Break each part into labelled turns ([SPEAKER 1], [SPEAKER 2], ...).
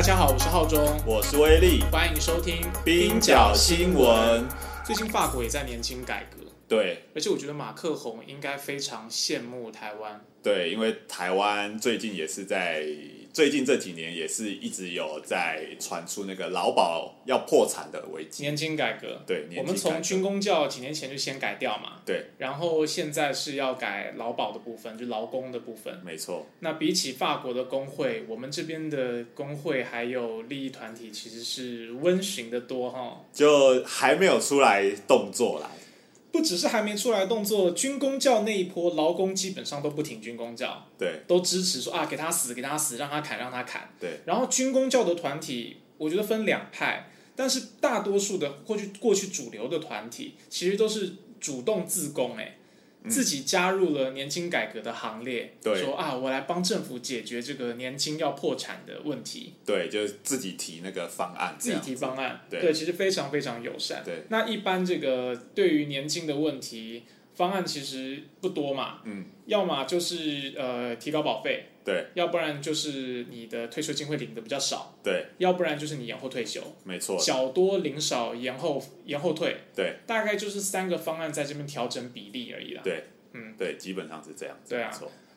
[SPEAKER 1] 大家好，我是浩中，
[SPEAKER 2] 我是威力，
[SPEAKER 1] 欢迎收听
[SPEAKER 2] 冰角新闻。
[SPEAKER 1] 最近法国也在年轻改革，
[SPEAKER 2] 对，
[SPEAKER 1] 而且我觉得马克宏应该非常羡慕台湾。
[SPEAKER 2] 对，因为台湾最近也是在最近这几年也是一直有在传出那个劳保要破产的危机。
[SPEAKER 1] 年金改革，
[SPEAKER 2] 对，
[SPEAKER 1] 我们从军工教几年前就先改掉嘛，
[SPEAKER 2] 对，
[SPEAKER 1] 然后现在是要改劳保的部分，就劳工的部分。
[SPEAKER 2] 没错。
[SPEAKER 1] 那比起法国的工会，我们这边的工会还有利益团体其实是温驯的多哈，
[SPEAKER 2] 就还没有出来动作来。
[SPEAKER 1] 不只是还没出来动作，军工教那一波劳工基本上都不挺军工教，
[SPEAKER 2] 对，
[SPEAKER 1] 都支持说啊，给他死，给他死，让他砍，让他砍。
[SPEAKER 2] 对。
[SPEAKER 1] 然后军工教的团体，我觉得分两派，但是大多数的过去过去主流的团体，其实都是主动自攻，哎。自己加入了年轻改革的行列，说啊，我来帮政府解决这个年轻要破产的问题。
[SPEAKER 2] 对，就是自己提那个方案，
[SPEAKER 1] 自己提方案，
[SPEAKER 2] 对，
[SPEAKER 1] 其实非常非常友善。
[SPEAKER 2] 对，
[SPEAKER 1] 那一般这个对于年轻的问题，方案其实不多嘛，
[SPEAKER 2] 嗯，
[SPEAKER 1] 要么就是呃提高保费。
[SPEAKER 2] 对，
[SPEAKER 1] 要不然就是你的退休金会领的比较少，
[SPEAKER 2] 对，
[SPEAKER 1] 要不然就是你延后退休，
[SPEAKER 2] 没错，
[SPEAKER 1] 小多领少延后延后退，
[SPEAKER 2] 对，
[SPEAKER 1] 大概就是三个方案在这边调整比例而已啦。
[SPEAKER 2] 对，嗯，对，基本上是这样子。
[SPEAKER 1] 对啊，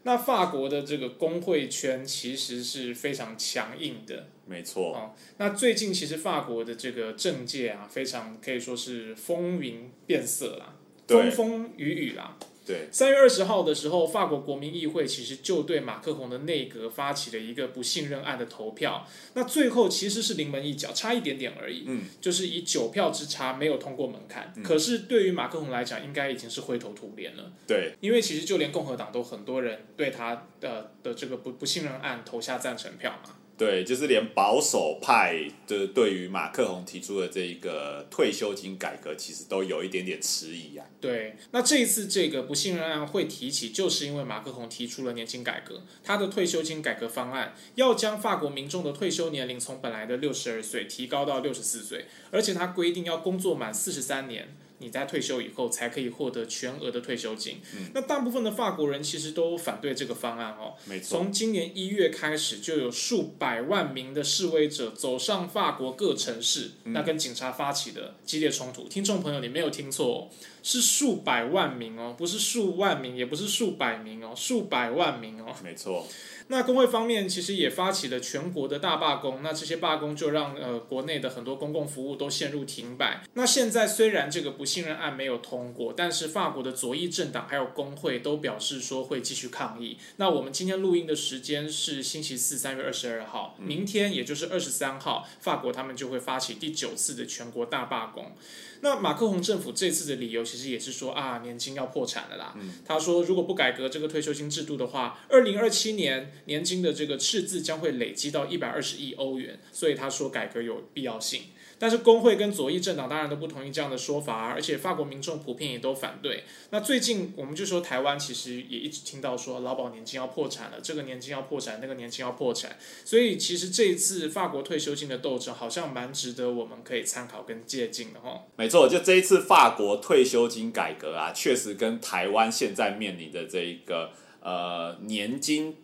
[SPEAKER 1] 那法国的这个工会圈其实是非常强硬的，
[SPEAKER 2] 没错。
[SPEAKER 1] 哦，那最近其实法国的这个政界啊，非常可以说是风云变色啦，风风雨雨啦。
[SPEAKER 2] 对，
[SPEAKER 1] 三月二十号的时候，法国国民议会其实就对马克宏的内阁发起了一个不信任案的投票。那最后其实是临门一脚，差一点点而已。
[SPEAKER 2] 嗯，
[SPEAKER 1] 就是以九票之差没有通过门槛。可是对于马克宏来讲，应该已经是灰头土脸了。
[SPEAKER 2] 对，
[SPEAKER 1] 因为其实就连共和党都很多人对他的的这个不不信任案投下赞成票嘛。
[SPEAKER 2] 对，就是连保守派的对于马克宏提出的这一个退休金改革，其实都有一点点迟疑啊。
[SPEAKER 1] 对，那这一次这个不信任案会提起，就是因为马克宏提出了年金改革，他的退休金改革方案要将法国民众的退休年龄从本来的六十二岁提高到六十四岁，而且他规定要工作满四十三年。你在退休以后才可以获得全额的退休金。那大部分的法国人其实都反对这个方案哦。
[SPEAKER 2] 没错。
[SPEAKER 1] 从今年一月开始，就有数百万名的示威者走上法国各城市，那跟警察发起的激烈冲突。听众朋友，你没有听错，是数百万名哦，不是数万名，也不是数百名哦，数百万名哦。
[SPEAKER 2] 没错。
[SPEAKER 1] 那工会方面其实也发起了全国的大罢工，那这些罢工就让呃国内的很多公共服务都陷入停摆。那现在虽然这个不信任案没有通过，但是法国的左翼政党还有工会都表示说会继续抗议。那我们今天录音的时间是星期四三月二十二号，明天也就是二十三号，法国他们就会发起第九次的全国大罢工。那马克宏政府这次的理由其实也是说啊，年金要破产了啦。他说，如果不改革这个退休金制度的话，二零二七年年金的这个赤字将会累积到一百二十亿欧元，所以他说改革有必要性。但是工会跟左翼政党当然都不同意这样的说法，而且法国民众普遍也都反对。那最近我们就说台湾其实也一直听到说劳保年金要破产了，这个年金要破产，那个年金要破产。所以其实这一次法国退休金的斗争好像蛮值得我们可以参考跟借鉴的哈。
[SPEAKER 2] 没错，就这一次法国退休金改革啊，确实跟台湾现在面临的这一个呃年金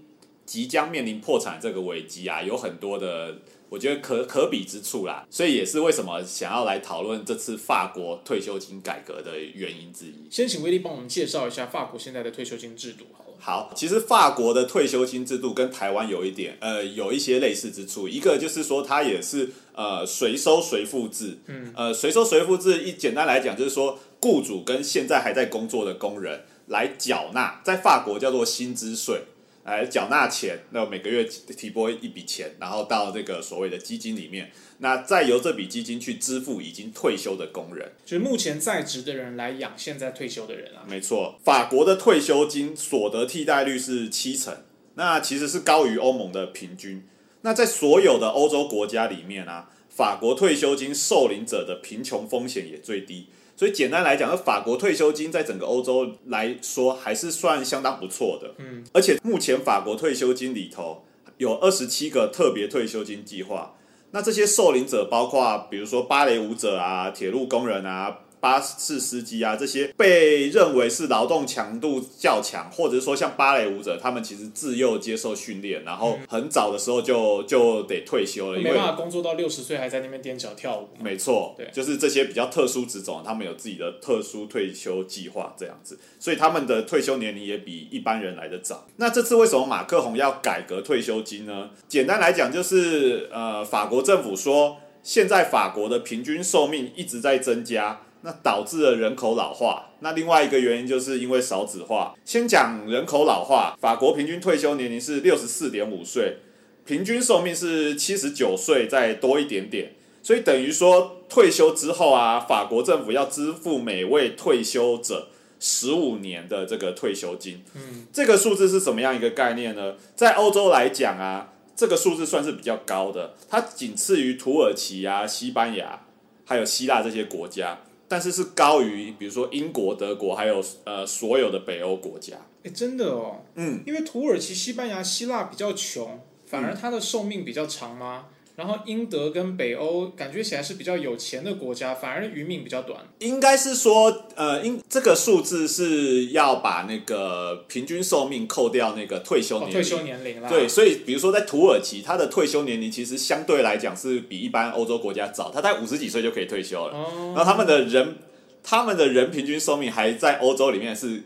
[SPEAKER 2] 即将面临破产这个危机啊，有很多的。我觉得可可比之处啦，所以也是为什么想要来讨论这次法国退休金改革的原因之一。
[SPEAKER 1] 先请威力帮我们介绍一下法国现在的退休金制度，好了。
[SPEAKER 2] 好，其实法国的退休金制度跟台湾有一点呃有一些类似之处，一个就是说它也是呃随收随付制，嗯，呃随收随付制一简单来讲就是说雇主跟现在还在工作的工人来缴纳，在法国叫做薪资税。来缴纳钱，那每个月提拨一笔钱，然后到这个所谓的基金里面，那再由这笔基金去支付已经退休的工人，
[SPEAKER 1] 就是目前在职的人来养现在退休的人啊。
[SPEAKER 2] 没错，法国的退休金所得替代率是七成。那其实是高于欧盟的平均。那在所有的欧洲国家里面啊，法国退休金受领者的贫穷风险也最低。所以简单来讲，法国退休金在整个欧洲来说还是算相当不错的。嗯，而且目前法国退休金里头有二十七个特别退休金计划。那这些受领者包括，比如说芭蕾舞者啊、铁路工人啊。巴士司机啊，这些被认为是劳动强度较强，或者说像芭蕾舞者，他们其实自幼接受训练，然后很早的时候就就得退休了，
[SPEAKER 1] 没办法工作到六十岁还在那边踮脚跳舞。
[SPEAKER 2] 没错，对，就是这些比较特殊职种，他们有自己的特殊退休计划这样子，所以他们的退休年龄也比一般人来的早。那这次为什么马克宏要改革退休金呢？简单来讲，就是呃，法国政府说，现在法国的平均寿命一直在增加。那导致了人口老化。那另外一个原因就是因为少子化。先讲人口老化，法国平均退休年龄是六十四点五岁，平均寿命是七十九岁再多一点点。所以等于说退休之后啊，法国政府要支付每位退休者十五年的这个退休金。嗯，这个数字是什么样一个概念呢？在欧洲来讲啊，这个数字算是比较高的，它仅次于土耳其啊、西班牙还有希腊这些国家。但是是高于，比如说英国、德国，还有呃所有的北欧国家。
[SPEAKER 1] 哎，真的哦，嗯，因为土耳其、西班牙、希腊比较穷，反而它的寿命比较长吗？然后英德跟北欧感觉起来是比较有钱的国家，反而余命比较短。
[SPEAKER 2] 应该是说，呃，应这个数字是要把那个平均寿命扣掉那个退休年龄。
[SPEAKER 1] 退休年龄啦。
[SPEAKER 2] 对，所以比如说在土耳其，它的退休年龄其实相对来讲是比一般欧洲国家早，它在五十几岁就可以退休了。哦。然后他们的人，他们的人平均寿命还在欧洲里面是。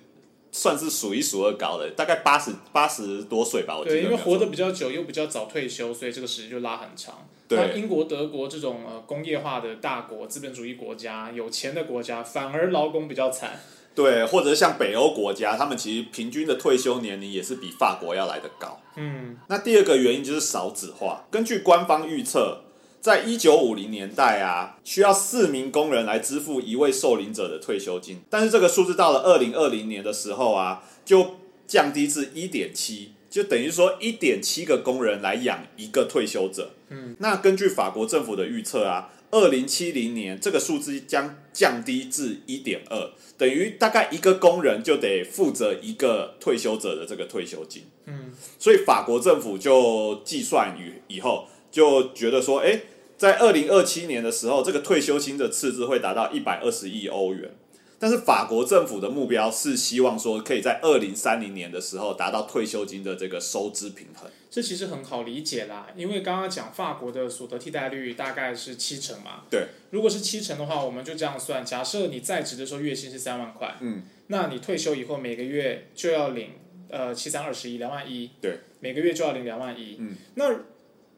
[SPEAKER 2] 算是数一数二高的，大概八十八十多岁吧。我
[SPEAKER 1] 对，因为活得比较久，又比较早退休，所以这个时间就拉很长。
[SPEAKER 2] 那，
[SPEAKER 1] 英国、德国这种呃工业化的大国、资本主义国家、有钱的国家，反而劳工比较惨。
[SPEAKER 2] 对，或者像北欧国家，他们其实平均的退休年龄也是比法国要来的高。嗯，那第二个原因就是少子化。根据官方预测。在一九五零年代啊，需要四名工人来支付一位受领者的退休金，但是这个数字到了二零二零年的时候啊，就降低至一点七，就等于说一点七个工人来养一个退休者。嗯，那根据法国政府的预测啊，二零七零年这个数字将降低至一点二，等于大概一个工人就得负责一个退休者的这个退休金。嗯，所以法国政府就计算以以后就觉得说，哎。在二零二七年的时候，这个退休金的赤字会达到一百二十亿欧元。但是法国政府的目标是希望说，可以在二零三零年的时候达到退休金的这个收支平衡。
[SPEAKER 1] 这其实很好理解啦，因为刚刚讲法国的所得替代率大概是七成嘛。
[SPEAKER 2] 对，
[SPEAKER 1] 如果是七成的话，我们就这样算：假设你在职的时候月薪是三万块，嗯，那你退休以后每个月就要领呃七三二十一两万一，
[SPEAKER 2] 对，
[SPEAKER 1] 每个月就要领两万一，嗯，那。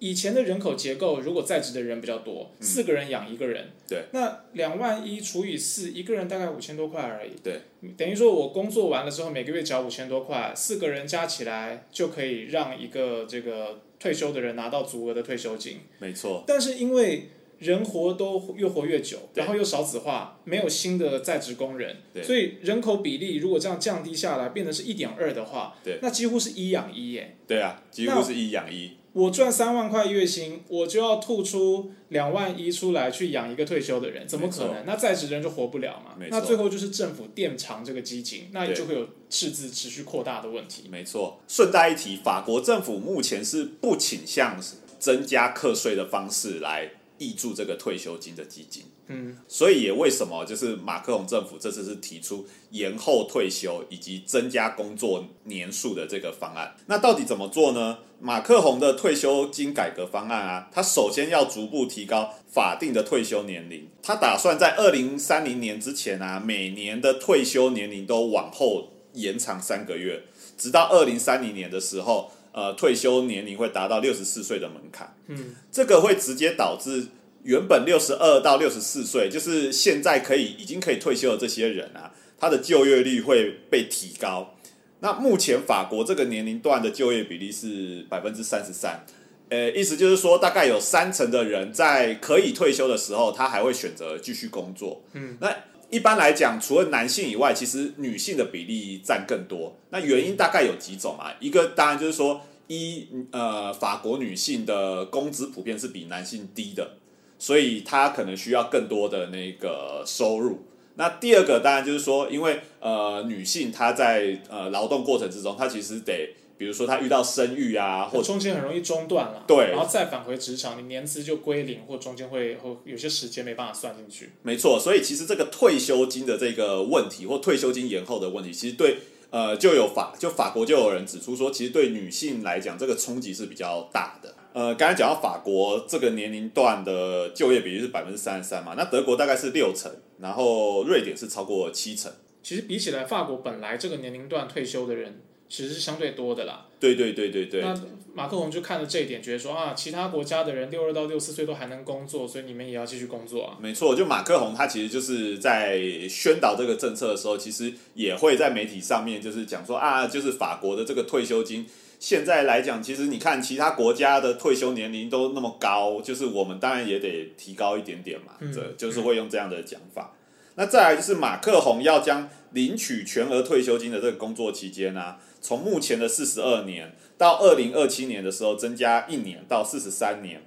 [SPEAKER 1] 以前的人口结构，如果在职的人比较多，四个人养一个人，
[SPEAKER 2] 对，
[SPEAKER 1] 那两万一除以四，一个人大概五千多块而已，
[SPEAKER 2] 对，
[SPEAKER 1] 等于说我工作完了之后，每个月缴五千多块，四个人加起来就可以让一个这个退休的人拿到足额的退休金，
[SPEAKER 2] 没错。
[SPEAKER 1] 但是因为人活都越活越久，然后又少子化，没有新的在职工人，所以人口比例如果这样降低下来，变成是一点二的话，
[SPEAKER 2] 对，
[SPEAKER 1] 那几乎是一养一耶。
[SPEAKER 2] 对啊，几乎是一养一。
[SPEAKER 1] 我赚三万块月薪，我就要吐出两万一出来去养一个退休的人，怎么可能？那在职人就活不了嘛。那最后就是政府垫偿这个基金，那就会有赤字持续扩大的问题。
[SPEAKER 2] 没错。顺带一提，法国政府目前是不倾向增加课税的方式来挹注这个退休金的基金。嗯，所以也为什么就是马克龙政府这次是提出延后退休以及增加工作年数的这个方案。那到底怎么做呢？马克宏的退休金改革方案啊，他首先要逐步提高法定的退休年龄。他打算在二零三零年之前啊，每年的退休年龄都往后延长三个月，直到二零三零年的时候，呃，退休年龄会达到六十四岁的门槛。嗯，这个会直接导致。原本六十二到六十四岁，就是现在可以已经可以退休的这些人啊，他的就业率会被提高。那目前法国这个年龄段的就业比例是百分之三十三，呃，意思就是说，大概有三成的人在可以退休的时候，他还会选择继续工作。嗯，那一般来讲，除了男性以外，其实女性的比例占更多。那原因大概有几种啊？一个当然就是说，一呃，法国女性的工资普遍是比男性低的，所以她可能需要更多的那个收入。那第二个当然就是说，因为呃，女性她在呃劳动过程之中，她其实得。比如说他遇到生育啊，或
[SPEAKER 1] 中间很容易中断了，
[SPEAKER 2] 对，
[SPEAKER 1] 然后再返回职场，你年资就归零，或中间会或有些时间没办法算进去。
[SPEAKER 2] 没错，所以其实这个退休金的这个问题，或退休金延后的问题，其实对呃就有法就法国就有人指出说，其实对女性来讲，这个冲击是比较大的。呃，刚才讲到法国这个年龄段的就业比例是百分之三十三嘛，那德国大概是六成，然后瑞典是超过七成。
[SPEAKER 1] 其实比起来，法国本来这个年龄段退休的人。其实是相对多的啦。
[SPEAKER 2] 对对对对对。
[SPEAKER 1] 那马克龙就看了这一点，觉得说啊，其他国家的人六二到六四岁都还能工作，所以你们也要继续工作啊。
[SPEAKER 2] 没错，就马克龙他其实就是在宣导这个政策的时候，其实也会在媒体上面就是讲说啊，就是法国的这个退休金现在来讲，其实你看其他国家的退休年龄都那么高，就是我们当然也得提高一点点嘛。这就是会用这样的讲法。那再来就是马克宏要将领取全额退休金的这个工作期间呢？从目前的四十二年到二零二七年的时候，增加一年到四十三年。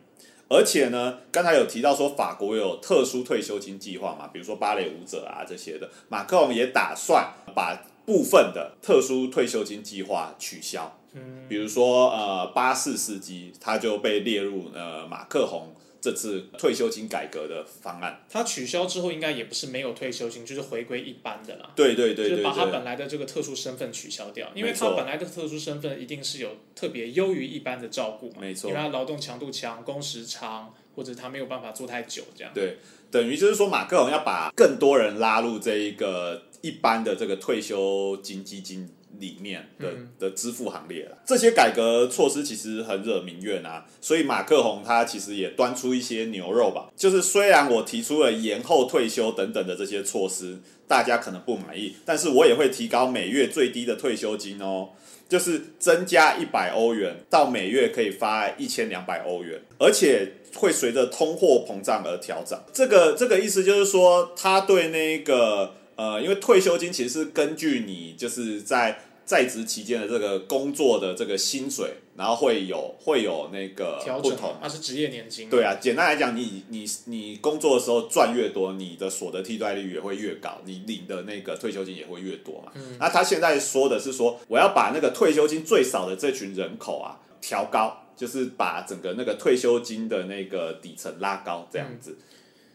[SPEAKER 2] 而且呢，刚才有提到说法国有特殊退休金计划嘛，比如说芭蕾舞者啊这些的，马克龙也打算把部分的特殊退休金计划取消。嗯，比如说呃巴士司机，他就被列入呃马克宏。这次退休金改革的方案，
[SPEAKER 1] 它取消之后，应该也不是没有退休金，就是回归一般的啦。
[SPEAKER 2] 对对对，
[SPEAKER 1] 就是把他本来的这个特殊身份取消掉，因为他本来的特殊身份一定是有特别优于一般的照顾嘛。
[SPEAKER 2] 没错，
[SPEAKER 1] 因为他劳动强度强，工时长，或者他没有办法做太久这样。
[SPEAKER 2] 对，等于就是说，马克龙要把更多人拉入这一个一般的这个退休金基金。里面的的支付行列了，这些改革措施其实很惹民怨啊，所以马克宏他其实也端出一些牛肉吧，就是虽然我提出了延后退休等等的这些措施，大家可能不满意，但是我也会提高每月最低的退休金哦，就是增加一百欧元到每月可以发一千两百欧元，而且会随着通货膨胀而调整。这个这个意思就是说，他对那个呃，因为退休金其实是根据你就是在在职期间的这个工作的这个薪水，然后会有会有那个不同，
[SPEAKER 1] 它是职业年金。
[SPEAKER 2] 对啊，简单来讲，你你你工作的时候赚越多，你的所得替代率也会越高，你领的那个退休金也会越多嘛。嗯那他现在说的是说，我要把那个退休金最少的这群人口啊调高，就是把整个那个退休金的那个底层拉高，这样子。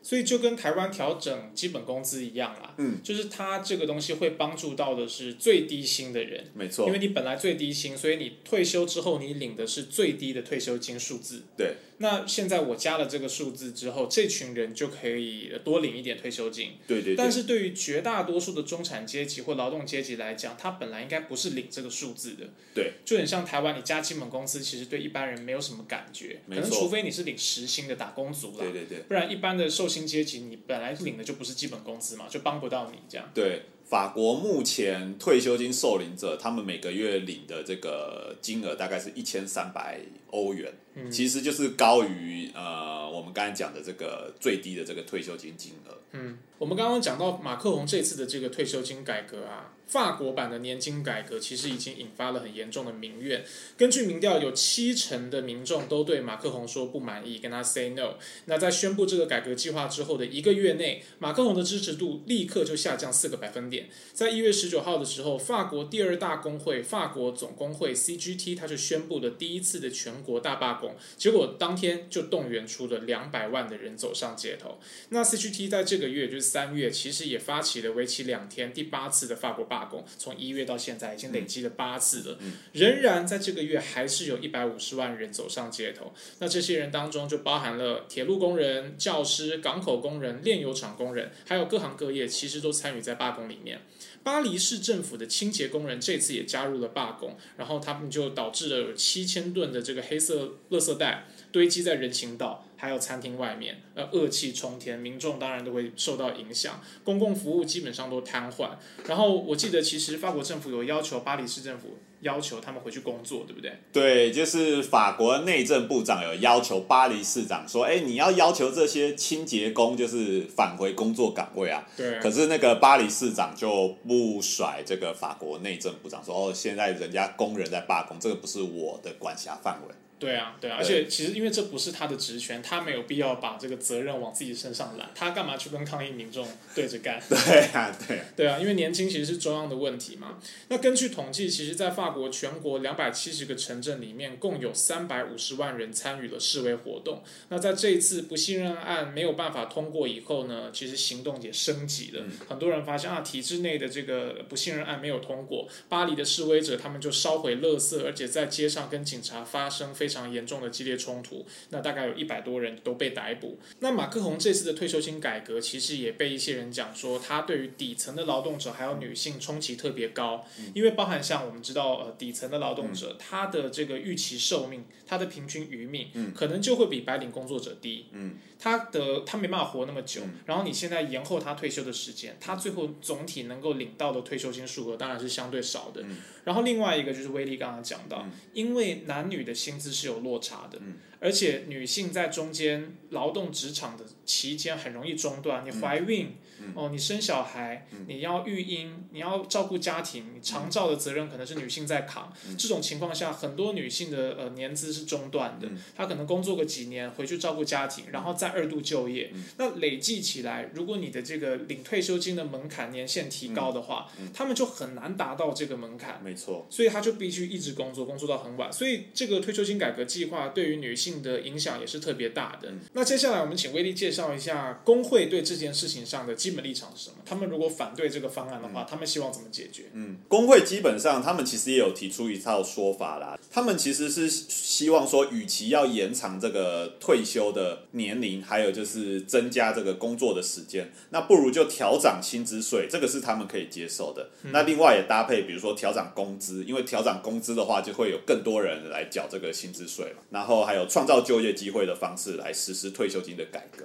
[SPEAKER 1] 所以就跟台湾调整基本工资一样啦，嗯，就是它这个东西会帮助到的是最低薪的人，
[SPEAKER 2] 没错，
[SPEAKER 1] 因为你本来最低薪，所以你退休之后你领的是最低的退休金数字，
[SPEAKER 2] 对。
[SPEAKER 1] 那现在我加了这个数字之后，这群人就可以多领一点退休金。
[SPEAKER 2] 对对。
[SPEAKER 1] 但是对于绝大多数的中产阶级或劳动阶级来讲，他本来应该不是领这个数字的。
[SPEAKER 2] 对。
[SPEAKER 1] 就很像台湾，你加基本工资，其实对一般人没有什么感觉。可能除非你是领实薪的打工族了。
[SPEAKER 2] 对对对。
[SPEAKER 1] 不然一般的受薪阶级，你本来领的就不是基本工资嘛，就帮不到你这样。
[SPEAKER 2] 对。法国目前退休金受领者，他们每个月领的这个金额大概是一千三百欧元，其实就是高于呃我们刚才讲的这个最低的这个退休金金额。
[SPEAKER 1] 嗯，我们刚刚讲到马克龙这次的这个退休金改革啊。法国版的年金改革其实已经引发了很严重的民怨。根据民调，有七成的民众都对马克宏说不满意，跟他 say no。那在宣布这个改革计划之后的一个月内，马克宏的支持度立刻就下降四个百分点。在一月十九号的时候，法国第二大工会法国总工会 CGT 他就宣布了第一次的全国大罢工，结果当天就动员出了两百万的人走上街头。那 CGT 在这个月就是三月，其实也发起了为期两天第八次的法国罢。工从一月到现在已经累积了八次了，仍然在这个月还是有一百五十万人走上街头。那这些人当中就包含了铁路工人、教师、港口工人、炼油厂工人，还有各行各业，其实都参与在罢工里面。巴黎市政府的清洁工人这次也加入了罢工，然后他们就导致了有七千吨的这个黑色垃圾袋堆积在人行道。还有餐厅外面，呃，恶气冲天，民众当然都会受到影响，公共服务基本上都瘫痪。然后我记得，其实法国政府有要求巴黎市政府要求他们回去工作，对不对？
[SPEAKER 2] 对，就是法国内政部长有要求巴黎市长说：“哎，你要要求这些清洁工就是返回工作岗位啊。”
[SPEAKER 1] 对。
[SPEAKER 2] 可是那个巴黎市长就不甩这个法国内政部长说：“哦，现在人家工人在罢工，这个不是我的管辖范围。”
[SPEAKER 1] 对啊，对啊，而且其实因为这不是他的职权，他没有必要把这个责任往自己身上揽，他干嘛去跟抗议民众对着干？
[SPEAKER 2] 对啊，对，
[SPEAKER 1] 对啊，因为年轻其实是中央的问题嘛。那根据统计，其实，在法国全国两百七十个城镇里面，共有三百五十万人参与了示威活动。那在这一次不信任案没有办法通过以后呢，其实行动也升级了。很多人发现啊，体制内的这个不信任案没有通过，巴黎的示威者他们就烧毁垃圾，而且在街上跟警察发生非常严重的激烈冲突，那大概有一百多人都被逮捕。那马克宏这次的退休金改革，其实也被一些人讲说，他对于底层的劳动者还有女性冲击特别高，因为包含像我们知道，呃，底层的劳动者，他的这个预期寿命，他的平均余命，可能就会比白领工作者低。嗯。他的他没办法活那么久，然后你现在延后他退休的时间，他最后总体能够领到的退休金数额当然是相对少的。然后另外一个就是威力刚刚讲到，因为男女的薪资是有落差的。而且女性在中间劳动职场的期间很容易中断，你怀孕哦，你生小孩，你要育婴，你要照顾家庭，你长照的责任可能是女性在扛。这种情况下，很多女性的呃年资是中断的，她可能工作个几年，回去照顾家庭，然后再二度就业。那累计起来，如果你的这个领退休金的门槛年限提高的话，他们就很难达到这个门槛。
[SPEAKER 2] 没错，
[SPEAKER 1] 所以他就必须一直工作，工作到很晚。所以这个退休金改革计划对于女性。的影响也是特别大的。那接下来我们请威力介绍一下工会对这件事情上的基本立场是什么？他们如果反对这个方案的话，他们希望怎么解决？
[SPEAKER 2] 嗯，工会基本上他们其实也有提出一套说法啦。他们其实是希望说，与其要延长这个退休的年龄，还有就是增加这个工作的时间，那不如就调涨薪资税，这个是他们可以接受的。那另外也搭配，比如说调涨工资，因为调涨工资的话，就会有更多人来缴这个薪资税嘛。然后还有创。造就业机会的方式来实施退休金的改革。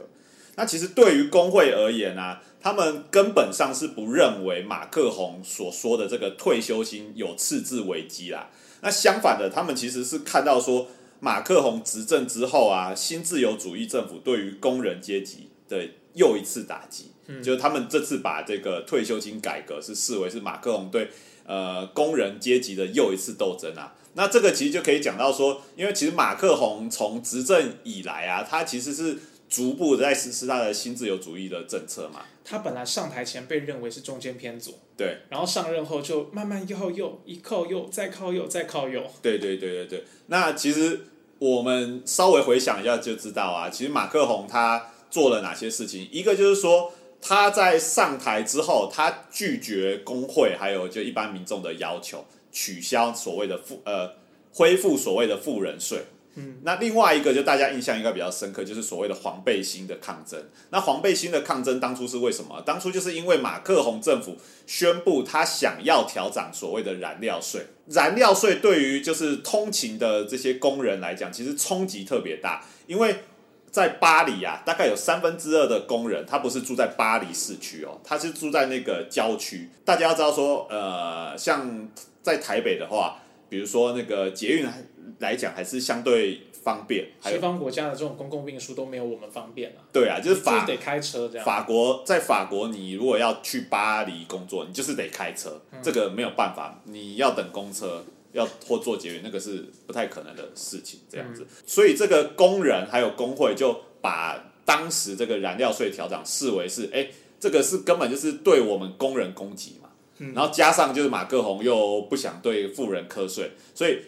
[SPEAKER 2] 那其实对于工会而言呢，他们根本上是不认为马克宏所说的这个退休金有赤字危机啦。那相反的，他们其实是看到说马克宏执政之后啊，新自由主义政府对于工人阶级的又一次打击。嗯，就是他们这次把这个退休金改革是视为是马克宏对呃工人阶级的又一次斗争啊。那这个其实就可以讲到说，因为其实马克宏从执政以来啊，他其实是逐步在实施他的新自由主义的政策嘛。
[SPEAKER 1] 他本来上台前被认为是中间偏左，
[SPEAKER 2] 对，
[SPEAKER 1] 然后上任后就慢慢靠右，一靠右，再靠右，再靠右。
[SPEAKER 2] 对对对对对。那其实我们稍微回想一下就知道啊，其实马克宏他做了哪些事情？一个就是说他在上台之后，他拒绝工会还有就一般民众的要求。取消所谓的富呃恢复所谓的富人税，嗯，那另外一个就大家印象应该比较深刻，就是所谓的黄背心的抗争。那黄背心的抗争当初是为什么？当初就是因为马克宏政府宣布他想要调涨所谓的燃料税，燃料税对于就是通勤的这些工人来讲，其实冲击特别大，因为在巴黎啊，大概有三分之二的工人他不是住在巴黎市区哦，他是住在那个郊区。大家要知道说，呃，像。在台北的话，比如说那个捷运来讲，还是相对方便。
[SPEAKER 1] 西方国家的这种公共运输都没有我们方便啊。
[SPEAKER 2] 对啊，就是法
[SPEAKER 1] 得开车这样。
[SPEAKER 2] 法国在法国，你如果要去巴黎工作，你就是得开车，这个没有办法，你要等公车，要或坐捷运，那个是不太可能的事情。这样子，所以这个工人还有工会就把当时这个燃料税调整视为是，哎，这个是根本就是对我们工人攻击嘛。然后加上就是马克宏又不想对富人瞌睡，所以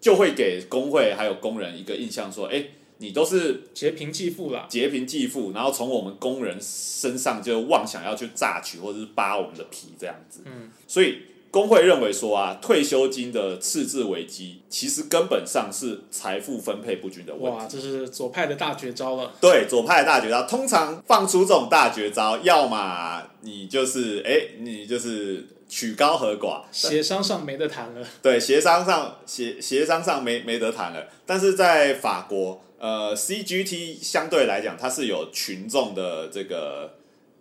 [SPEAKER 2] 就会给工会还有工人一个印象说：哎，你都是
[SPEAKER 1] 劫贫济富了，
[SPEAKER 2] 劫贫济富，然后从我们工人身上就妄想要去榨取或者是扒我们的皮这样子。嗯，所以。工会认为说啊，退休金的赤字危机其实根本上是财富分配不均的问题。
[SPEAKER 1] 哇，这是左派的大绝招了。
[SPEAKER 2] 对，左派的大绝招，通常放出这种大绝招，要么你就是哎，你就是曲高和寡，
[SPEAKER 1] 协商上没得谈了。
[SPEAKER 2] 对，协商上协协商上没没得谈了。但是在法国，呃，CGT 相对来讲，它是有群众的这个。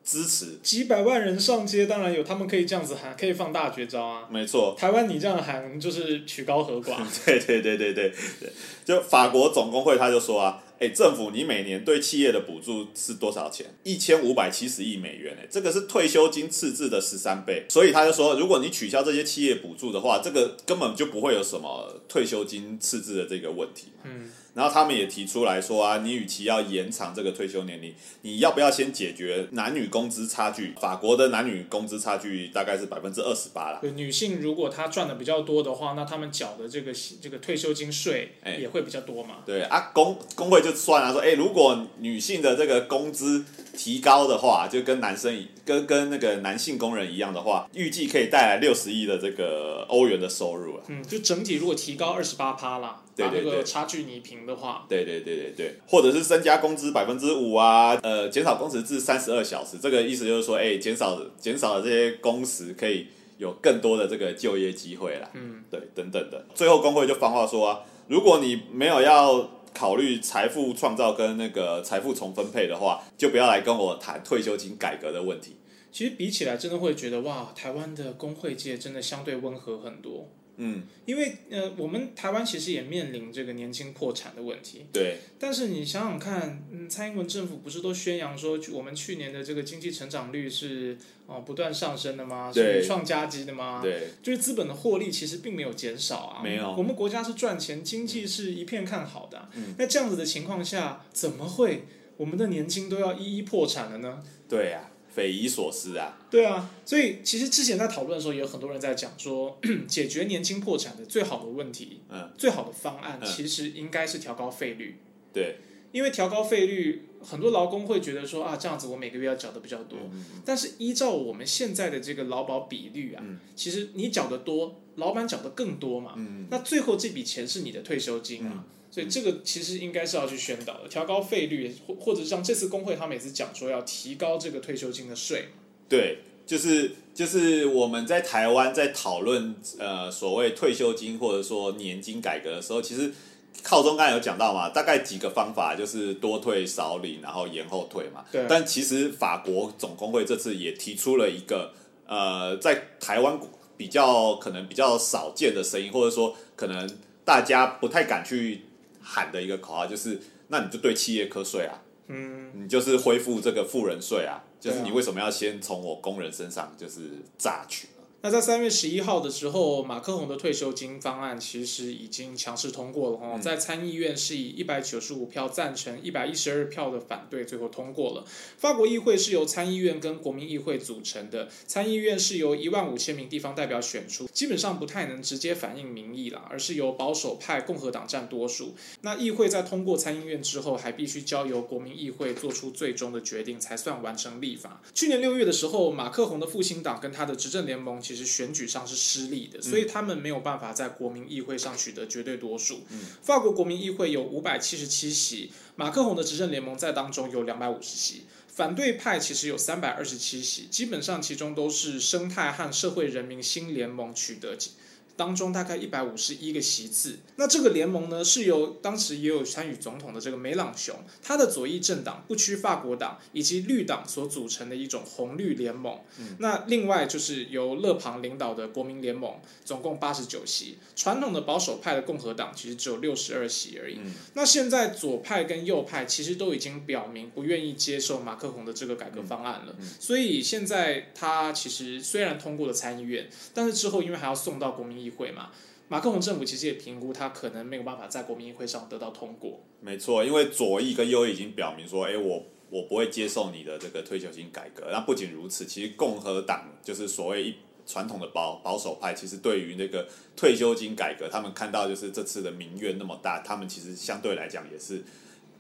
[SPEAKER 2] 支持。
[SPEAKER 1] 几百万人上街，当然有他们可以这样子喊，可以放大绝招啊。
[SPEAKER 2] 没错，
[SPEAKER 1] 台湾你这样喊就是曲高和寡。
[SPEAKER 2] 对对对对对对，就法国总工会他就说啊，哎，政府你每年对企业的补助是多少钱？一千五百七十亿美元，哎，这个是退休金赤字的十三倍。所以他就说，如果你取消这些企业补助的话，这个根本就不会有什么退休金赤字的这个问题。嗯。然后他们也提出来说啊，你与其要延长这个退休年龄，你要不要先解决男女工资差距？法国的男女工资差距大概是百分之二十八了。
[SPEAKER 1] 女性如果她赚的比较多的话，那他们缴的这个这个退休金税也会比较多嘛？
[SPEAKER 2] 对啊，工工会就算了说，哎，如果女性的这个工资提高的话，就跟男生跟跟那个男性工人一样的话，预计可以带来六十亿的这个欧元的收入啊。
[SPEAKER 1] 嗯，就整体如果提高二十八趴啦。把这个差距拟平的话，
[SPEAKER 2] 对对对对对，或者是增加工资百分之五啊，呃，减少工时至三十二小时，这个意思就是说，哎，减少减少了这些工时，可以有更多的这个就业机会啦。嗯，对，等等的。最后工会就放话说啊，如果你没有要考虑财富创造跟那个财富重分配的话，就不要来跟我谈退休金改革的问题。
[SPEAKER 1] 其实比起来，真的会觉得哇，台湾的工会界真的相对温和很多。嗯，因为呃，我们台湾其实也面临这个年轻破产的问题。
[SPEAKER 2] 对。
[SPEAKER 1] 但是你想想看，嗯，蔡英文政府不是都宣扬说，我们去年的这个经济成长率是哦不断上升的吗？是创佳绩的吗？
[SPEAKER 2] 对。
[SPEAKER 1] 就是资本的获利其实并没有减少啊。
[SPEAKER 2] 没有。
[SPEAKER 1] 我们国家是赚钱，经济是一片看好的。嗯。那这样子的情况下，怎么会我们的年轻都要一一破产了呢？
[SPEAKER 2] 对呀。匪夷所思啊！
[SPEAKER 1] 对啊，所以其实之前在讨论的时候，也有很多人在讲说，解决年轻破产的最好的问题，嗯，最好的方案其实应该是调高费率。
[SPEAKER 2] 对，
[SPEAKER 1] 因为调高费率，很多劳工会觉得说啊，这样子我每个月要缴的比较多。但是依照我们现在的这个劳保比率啊，其实你缴的多，老板缴的更多嘛。嗯那最后这笔钱是你的退休金啊。所以这个其实应该是要去宣导的，调高费率，或或者像这次工会他每次讲说要提高这个退休金的税。
[SPEAKER 2] 对，就是就是我们在台湾在讨论呃所谓退休金或者说年金改革的时候，其实靠中刚才有讲到嘛，大概几个方法就是多退少领，然后延后退嘛。
[SPEAKER 1] 对。
[SPEAKER 2] 但其实法国总工会这次也提出了一个呃在台湾比较可能比较少见的声音，或者说可能大家不太敢去。喊的一个口号就是，那你就对企业课税啊，嗯，你就是恢复这个富人税啊，就是你为什么要先从我工人身上就是榨取？
[SPEAKER 1] 那在三月十一号的时候，马克宏的退休金方案其实已经强势通过了哦，在参议院是以一百九十五票赞成，一百一十二票的反对，最后通过了。法国议会是由参议院跟国民议会组成的，参议院是由一万五千名地方代表选出，基本上不太能直接反映民意啦，而是由保守派共和党占多数。那议会在通过参议院之后，还必须交由国民议会做出最终的决定，才算完成立法。去年六月的时候，马克宏的复兴党跟他的执政联盟。其实选举上是失利的，所以他们没有办法在国民议会上取得绝对多数。法国国民议会有五百七十七席，马克宏的执政联盟在当中有两百五十席，反对派其实有三百二十七席，基本上其中都是生态和社会人民新联盟取得。当中大概一百五十一个席次，那这个联盟呢是由当时也有参与总统的这个梅朗雄，他的左翼政党不屈法国党以及绿党所组成的一种红绿联盟。那另外就是由勒庞领导的国民联盟，总共八十九席。传统的保守派的共和党其实只有六十二席而已。那现在左派跟右派其实都已经表明不愿意接受马克宏的这个改革方案了。所以现在他其实虽然通过了参议院，但是之后因为还要送到国民会嘛，马克龙政府其实也评估他可能没有办法在国民议会上得到通过。
[SPEAKER 2] 没错，因为左翼跟右翼已经表明说，哎，我我不会接受你的这个退休金改革。那不仅如此，其实共和党就是所谓一传统的保保守派，其实对于那个退休金改革，他们看到就是这次的民怨那么大，他们其实相对来讲也是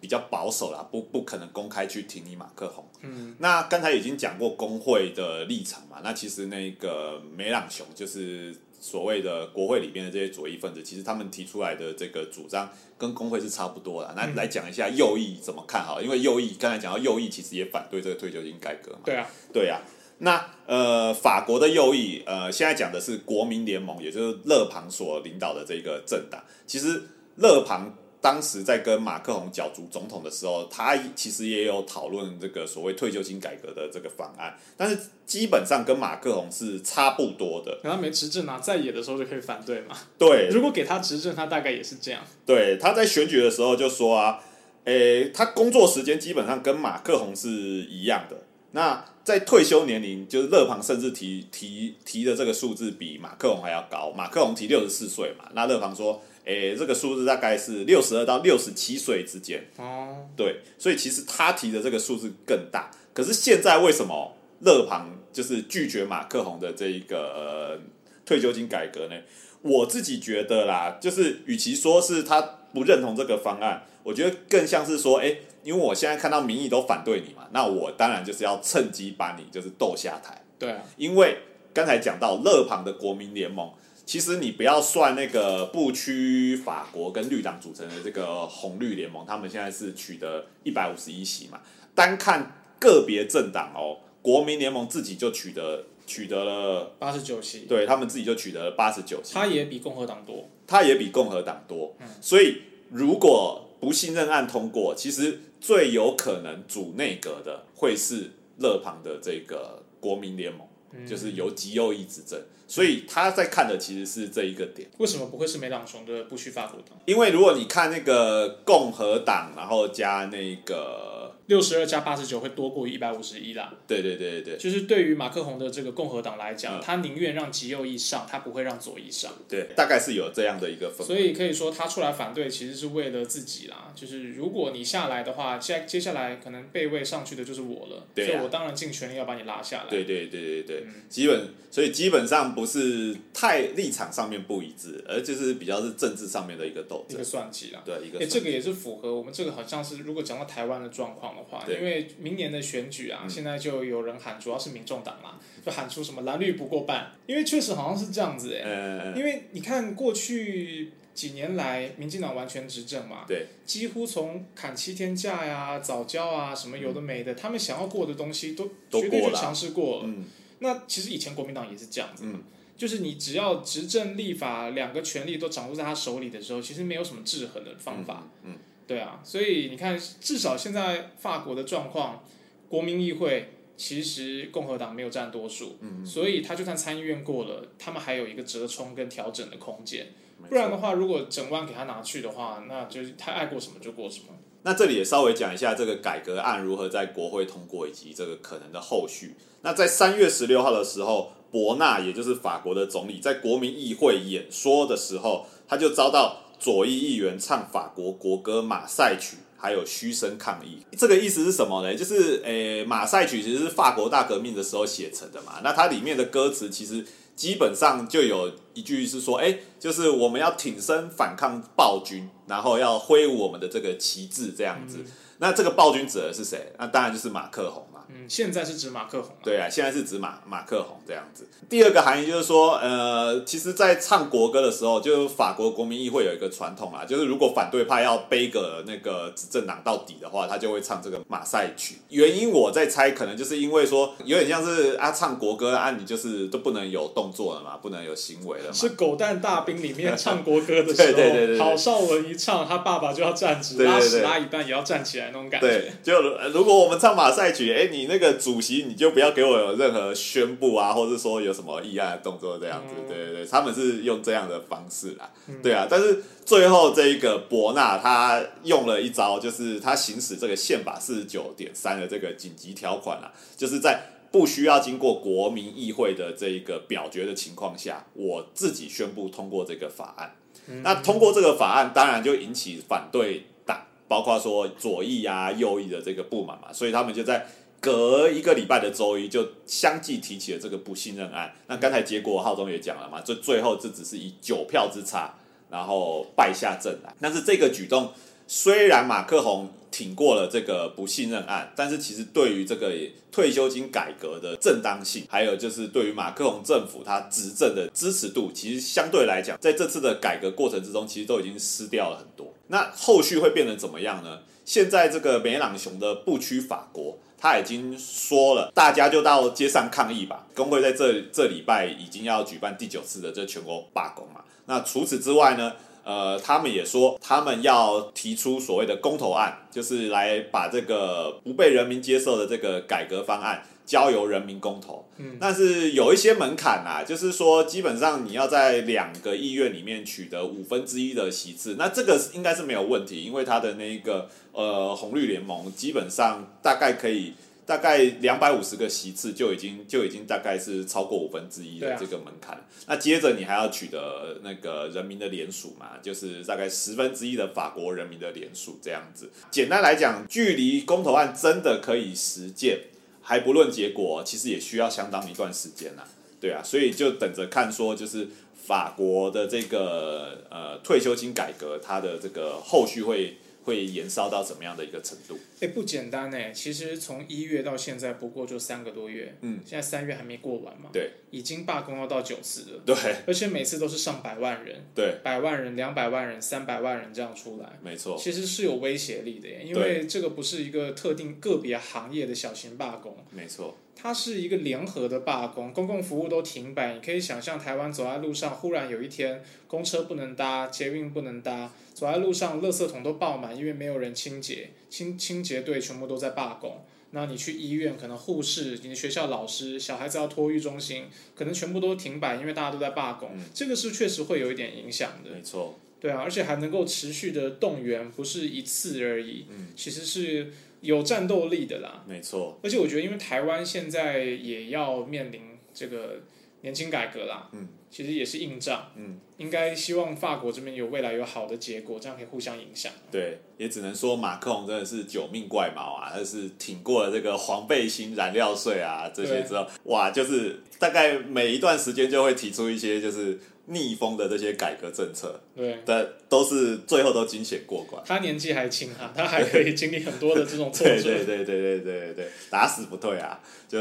[SPEAKER 2] 比较保守啦，不不可能公开去挺你马克宏。嗯，那刚才已经讲过工会的立场嘛，那其实那个梅朗雄就是。所谓的国会里面的这些左翼分子，其实他们提出来的这个主张跟工会是差不多的。那来讲一下右翼怎么看好？因为右翼刚才讲到右翼其实也反对这个退休金改革嘛。
[SPEAKER 1] 对啊，
[SPEAKER 2] 对啊。那呃，法国的右翼呃，现在讲的是国民联盟，也就是勒庞所领导的这个政党。其实勒庞。当时在跟马克龙角逐总统的时候，他其实也有讨论这个所谓退休金改革的这个方案，但是基本上跟马克龙是差不多的。
[SPEAKER 1] 可他没执政啊，在野的时候就可以反对嘛。
[SPEAKER 2] 对，
[SPEAKER 1] 如果给他执政，他大概也是这样。
[SPEAKER 2] 对，他在选举的时候就说啊，诶，他工作时间基本上跟马克龙是一样的。那在退休年龄，就是勒庞甚至提提提的这个数字比马克龙还要高。马克龙提六十四岁嘛，那勒庞说，诶，这个数字大概是六十二到六十七岁之间。
[SPEAKER 1] 哦，
[SPEAKER 2] 对，所以其实他提的这个数字更大。可是现在为什么勒庞就是拒绝马克宏的这一个、呃、退休金改革呢？我自己觉得啦，就是与其说是他不认同这个方案，我觉得更像是说，哎，因为我现在看到民意都反对你嘛，那我当然就是要趁机把你就是斗下台。
[SPEAKER 1] 对啊，
[SPEAKER 2] 因为刚才讲到勒庞的国民联盟，其实你不要算那个不屈法国跟绿党组成的这个红绿联盟，他们现在是取得一百五十一席嘛，单看个别政党哦，国民联盟自己就取得取得了，
[SPEAKER 1] 八十九席，
[SPEAKER 2] 对他们自己就取得了八十九席，
[SPEAKER 1] 他也比共和党多。
[SPEAKER 2] 他也比共和党多，所以如果不信任案通过，其实最有可能主内阁的会是勒庞的这个国民联盟，就是由极右翼执政，所以他在看的其实是这一个点。
[SPEAKER 1] 为什么不会是梅朗雄的不屈法国党？
[SPEAKER 2] 因为如果你看那个共和党，然后加那个，
[SPEAKER 1] 六十二加八十九会多过于一百五十一啦。
[SPEAKER 2] 对对对对对
[SPEAKER 1] 就是对于马克宏的这个共和党来讲，
[SPEAKER 2] 嗯
[SPEAKER 1] 他宁愿让极右翼上，他不会让左翼上。
[SPEAKER 2] 对，大概是有这样的一个氛围。
[SPEAKER 1] 所以可以说，他出来反对其实是为了自己啦。就是如果你下来的话，接接下来可能被位上去的就是我了，
[SPEAKER 2] 对啊
[SPEAKER 1] 所以我当然尽全力要把你拉下来。
[SPEAKER 2] 对对对对对，基本所以基本上不是太立场上面不一致，而就是比较是政治上面的一个斗争
[SPEAKER 1] 一个。算计啦。
[SPEAKER 2] 对一个
[SPEAKER 1] 哎、这个也是符合我们这个好像是，如果讲到台湾的状况的话，因为明年的选举啊，现在就有人喊，主要是民众党啦，就喊出什么蓝绿不过半，因为确实好像是这样子哎、
[SPEAKER 2] 呃，
[SPEAKER 1] 因为你看过去几年来，民进党完全执政嘛，
[SPEAKER 2] 对，
[SPEAKER 1] 几乎从砍七天假呀、早教啊什么有的没的，他们想要过的东西都
[SPEAKER 2] 都
[SPEAKER 1] 绝对去
[SPEAKER 2] 过了。
[SPEAKER 1] 尝试过了。
[SPEAKER 2] 嗯。
[SPEAKER 1] 那其实以前国民党也是这样子嘛，
[SPEAKER 2] 嗯。
[SPEAKER 1] 就是你只要执政立法两个权力都掌握在他手里的时候，其实没有什么制衡的方法。
[SPEAKER 2] 嗯，
[SPEAKER 1] 对啊，所以你看，至少现在法国的状况，国民议会其实共和党没有占多数，
[SPEAKER 2] 嗯
[SPEAKER 1] 所以他就算参议院过了，他们还有一个折冲跟调整的空间。不然的话，如果整万给他拿去的话，那就是他爱过什么就过什么。
[SPEAKER 2] 那这里也稍微讲一下这个改革案如何在国会通过，以及这个可能的后续。那在三月十六号的时候，伯纳也就是法国的总理，在国民议会演说的时候，他就遭到左翼议员唱法国国歌《马赛曲》。还有嘘声抗议，这个意思是什么呢？就是诶，马赛曲其实是法国大革命的时候写成的嘛。那它里面的歌词其实基本上就有一句是说，哎，就是我们要挺身反抗暴君，然后要挥舞我们的这个旗帜这样子。那这个暴君指的是谁？那当然就是马克宏嘛。
[SPEAKER 1] 嗯，现在是指马克宏、啊。
[SPEAKER 2] 对啊，现在是指马马克宏这样子。第二个含义就是说，呃，其实，在唱国歌的时候，就法国国民议会有一个传统啊，就是如果反对派要背个那个执政党到底的话，他就会唱这个马赛曲。原因我在猜，可能就是因为说，有点像是啊，唱国歌啊，你就是都不能有动作了嘛，不能有行为了嘛。
[SPEAKER 1] 是《狗蛋大兵》里面唱国歌的 时候，
[SPEAKER 2] 对对对对对
[SPEAKER 1] 郝邵文一唱，他爸爸就要站直，拉屎拉一半也要站起来那种感觉。
[SPEAKER 2] 对，就呃如果我们唱马赛曲，哎，你那个主席你就不要给我有任何宣布啊，或者说有什么议案的动作这样子。
[SPEAKER 1] 嗯
[SPEAKER 2] 对对对，他们是用这样的方式啦。对啊，但是最后这一个伯纳他用了一招，就是他行使这个宪法四十九点三的这个紧急条款啊，就是在。不需要经过国民议会的这一个表决的情况下，我自己宣布通过这个法案。那通过这个法案，当然就引起反对党，包括说左翼啊、右翼的这个不满嘛，所以他们就在隔一个礼拜的周一就相继提起了这个不信任案。那刚才结果浩中也讲了嘛，最最后这只是以九票之差，然后败下阵来。但是这个举动虽然马克宏挺过了这个不信任案，但是其实对于这个退休金改革的正当性，还有就是对于马克宏政府他执政的支持度，其实相对来讲，在这次的改革过程之中，其实都已经失掉了很多。那后续会变成怎么样呢？现在这个梅朗雄的不屈法国，他已经说了，大家就到街上抗议吧。工会在这这礼拜已经要举办第九次的这全国罢工嘛。那除此之外呢？呃，他们也说他们要提出所谓的公投案，就是来把这个不被人民接受的这个改革方案交由人民公投。嗯，但是有一些门槛啊，就是说基本上你要在两个议院里面取得五分之一的席次，那这个应该是没有问题，因为他的那个呃红绿联盟基本上大概可以。大概两百五十个席次就已经就已经大概是超过五分之一的这个门槛。那接着你还要取得那个人民的联署嘛，就是大概十分之一的法国人民的联署这样子。简单来讲，距离公投案真的可以实践，还不论结果，其实也需要相当一段时间呐。对啊，所以就等着看说，就是法国的这个呃退休金改革，它的这个后续会。会延烧到怎么样的一个程度？
[SPEAKER 1] 哎，不简单哎！其实从一月到现在不过就三个多月，嗯，现在三月还没过完嘛，
[SPEAKER 2] 对，
[SPEAKER 1] 已经罢工要到九次了，
[SPEAKER 2] 对，
[SPEAKER 1] 而且每次都是上百万人，
[SPEAKER 2] 对，
[SPEAKER 1] 百万人、两百万人、三百万人这样出来，
[SPEAKER 2] 没错，
[SPEAKER 1] 其实是有威胁力的，因为这个不是一个特定个别行业的小型罢工，
[SPEAKER 2] 没错。
[SPEAKER 1] 它是一个联合的罢工，公共服务都停摆。你可以想象，台湾走在路上，忽然有一天，公车不能搭，捷运不能搭，走在路上，垃圾桶都爆满，因为没有人清洁，清清洁队全部都在罢工。那你去医院，可能护士、你的学校老师、小孩子要托育中心，可能全部都停摆，因为大家都在罢工。这个是确实会有一点影响的。
[SPEAKER 2] 没错。
[SPEAKER 1] 对啊，而且还能够持续的动员，不是一次而已。嗯。其实是。有战斗力的啦，
[SPEAKER 2] 没错。
[SPEAKER 1] 而且我觉得，因为台湾现在也要面临这个年轻改革啦，嗯，其实也是硬仗，嗯，应该希望法国这边有未来有好的结果，这样可以互相影响。
[SPEAKER 2] 对，也只能说马克龙真的是九命怪毛啊，他是挺过了这个黄背心、燃料税啊这些之后，哇，就是大概每一段时间就会提出一些就是。逆风的这些改革政策，
[SPEAKER 1] 对，
[SPEAKER 2] 但都是最后都惊险过关。
[SPEAKER 1] 他年纪还轻哈，他还可以经历很多的这种挫折。
[SPEAKER 2] 对对对对对对对，打死不退啊！就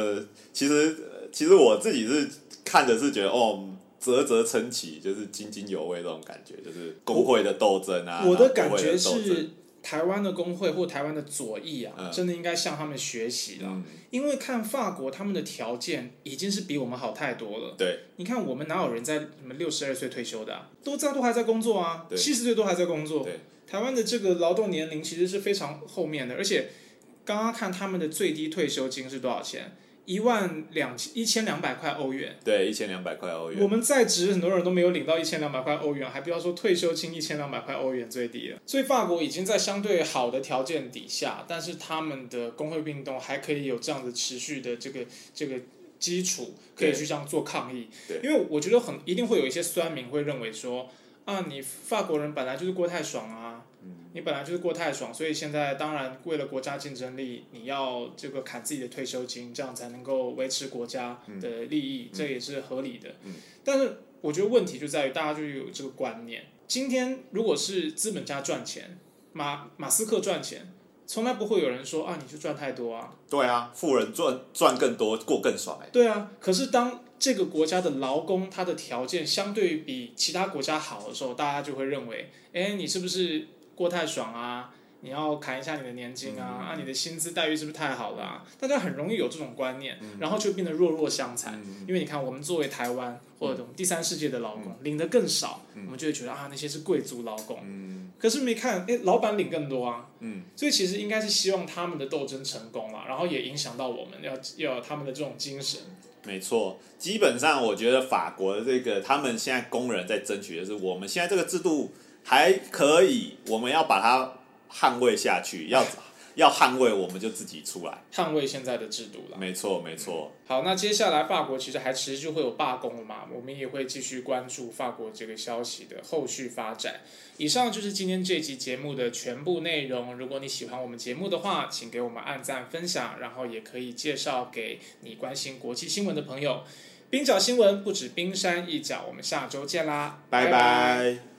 [SPEAKER 2] 其实其实我自己是看着是觉得哦，啧啧称奇，就是津津有味这种感觉，就是工会的斗争啊。
[SPEAKER 1] 我的感觉是。台湾的工会或台湾的左翼啊，真的应该向他们学习了，因为看法国他们的条件已经是比我们好太多了。
[SPEAKER 2] 对，
[SPEAKER 1] 你看我们哪有人在什么六十二岁退休的，都在都还在工作啊，七十岁都还在工作。
[SPEAKER 2] 对，
[SPEAKER 1] 台湾的这个劳动年龄其实是非常后面的，而且刚刚看他们的最低退休金是多少钱？一万两千一千两百块欧元，
[SPEAKER 2] 对，一千两百块欧元。
[SPEAKER 1] 我们在职很多人都没有领到一千两百块欧元，还不要说退休金一千两百块欧元最低了。所以法国已经在相对好的条件底下，但是他们的工会运动还可以有这样的持续的这个这个基础，可以去这样做抗议。
[SPEAKER 2] 对，
[SPEAKER 1] 因为我觉得很一定会有一些酸民会认为说，啊，你法国人本来就是过太爽啊。你本来就是过太爽，所以现在当然为了国家竞争力，你要这个砍自己的退休金，这样才能够维持国家的利益，这也是合理的。但是我觉得问题就在于大家就有这个观念：今天如果是资本家赚钱，马马斯克赚钱，从来不会有人说啊，你就赚太多啊。
[SPEAKER 2] 对啊，富人赚赚更多，过更爽哎。
[SPEAKER 1] 对啊，可是当这个国家的劳工他的条件相对比其他国家好的时候，大家就会认为，哎，你是不是？过太爽啊！你要砍一下你的年金啊！啊，你的薪资待遇是不是太好了啊？大家很容易有这种观念，然后就变得弱弱相残。因为你看，我们作为台湾或者第三世界的劳工，领的更少，我们就会觉得啊，那些是贵族劳工。可是没看，哎，老板领更多啊。所以其实应该是希望他们的斗争成功了，然后也影响到我们要要有他们的这种精神。
[SPEAKER 2] 没错，基本上我觉得法国的这个，他们现在工人在争取的是，我们现在这个制度。还可以，我们要把它捍卫下去，要要捍卫，我们就自己出来
[SPEAKER 1] 捍卫现在的制度了。
[SPEAKER 2] 没错，没错。
[SPEAKER 1] 好，那接下来法国其实还持续会有罢工了嘛？我们也会继续关注法国这个消息的后续发展。以上就是今天这集节目的全部内容。如果你喜欢我们节目的话，请给我们按赞、分享，然后也可以介绍给你关心国际新闻的朋友。冰角新闻不止冰山一角，我们下周见啦，
[SPEAKER 2] 拜拜。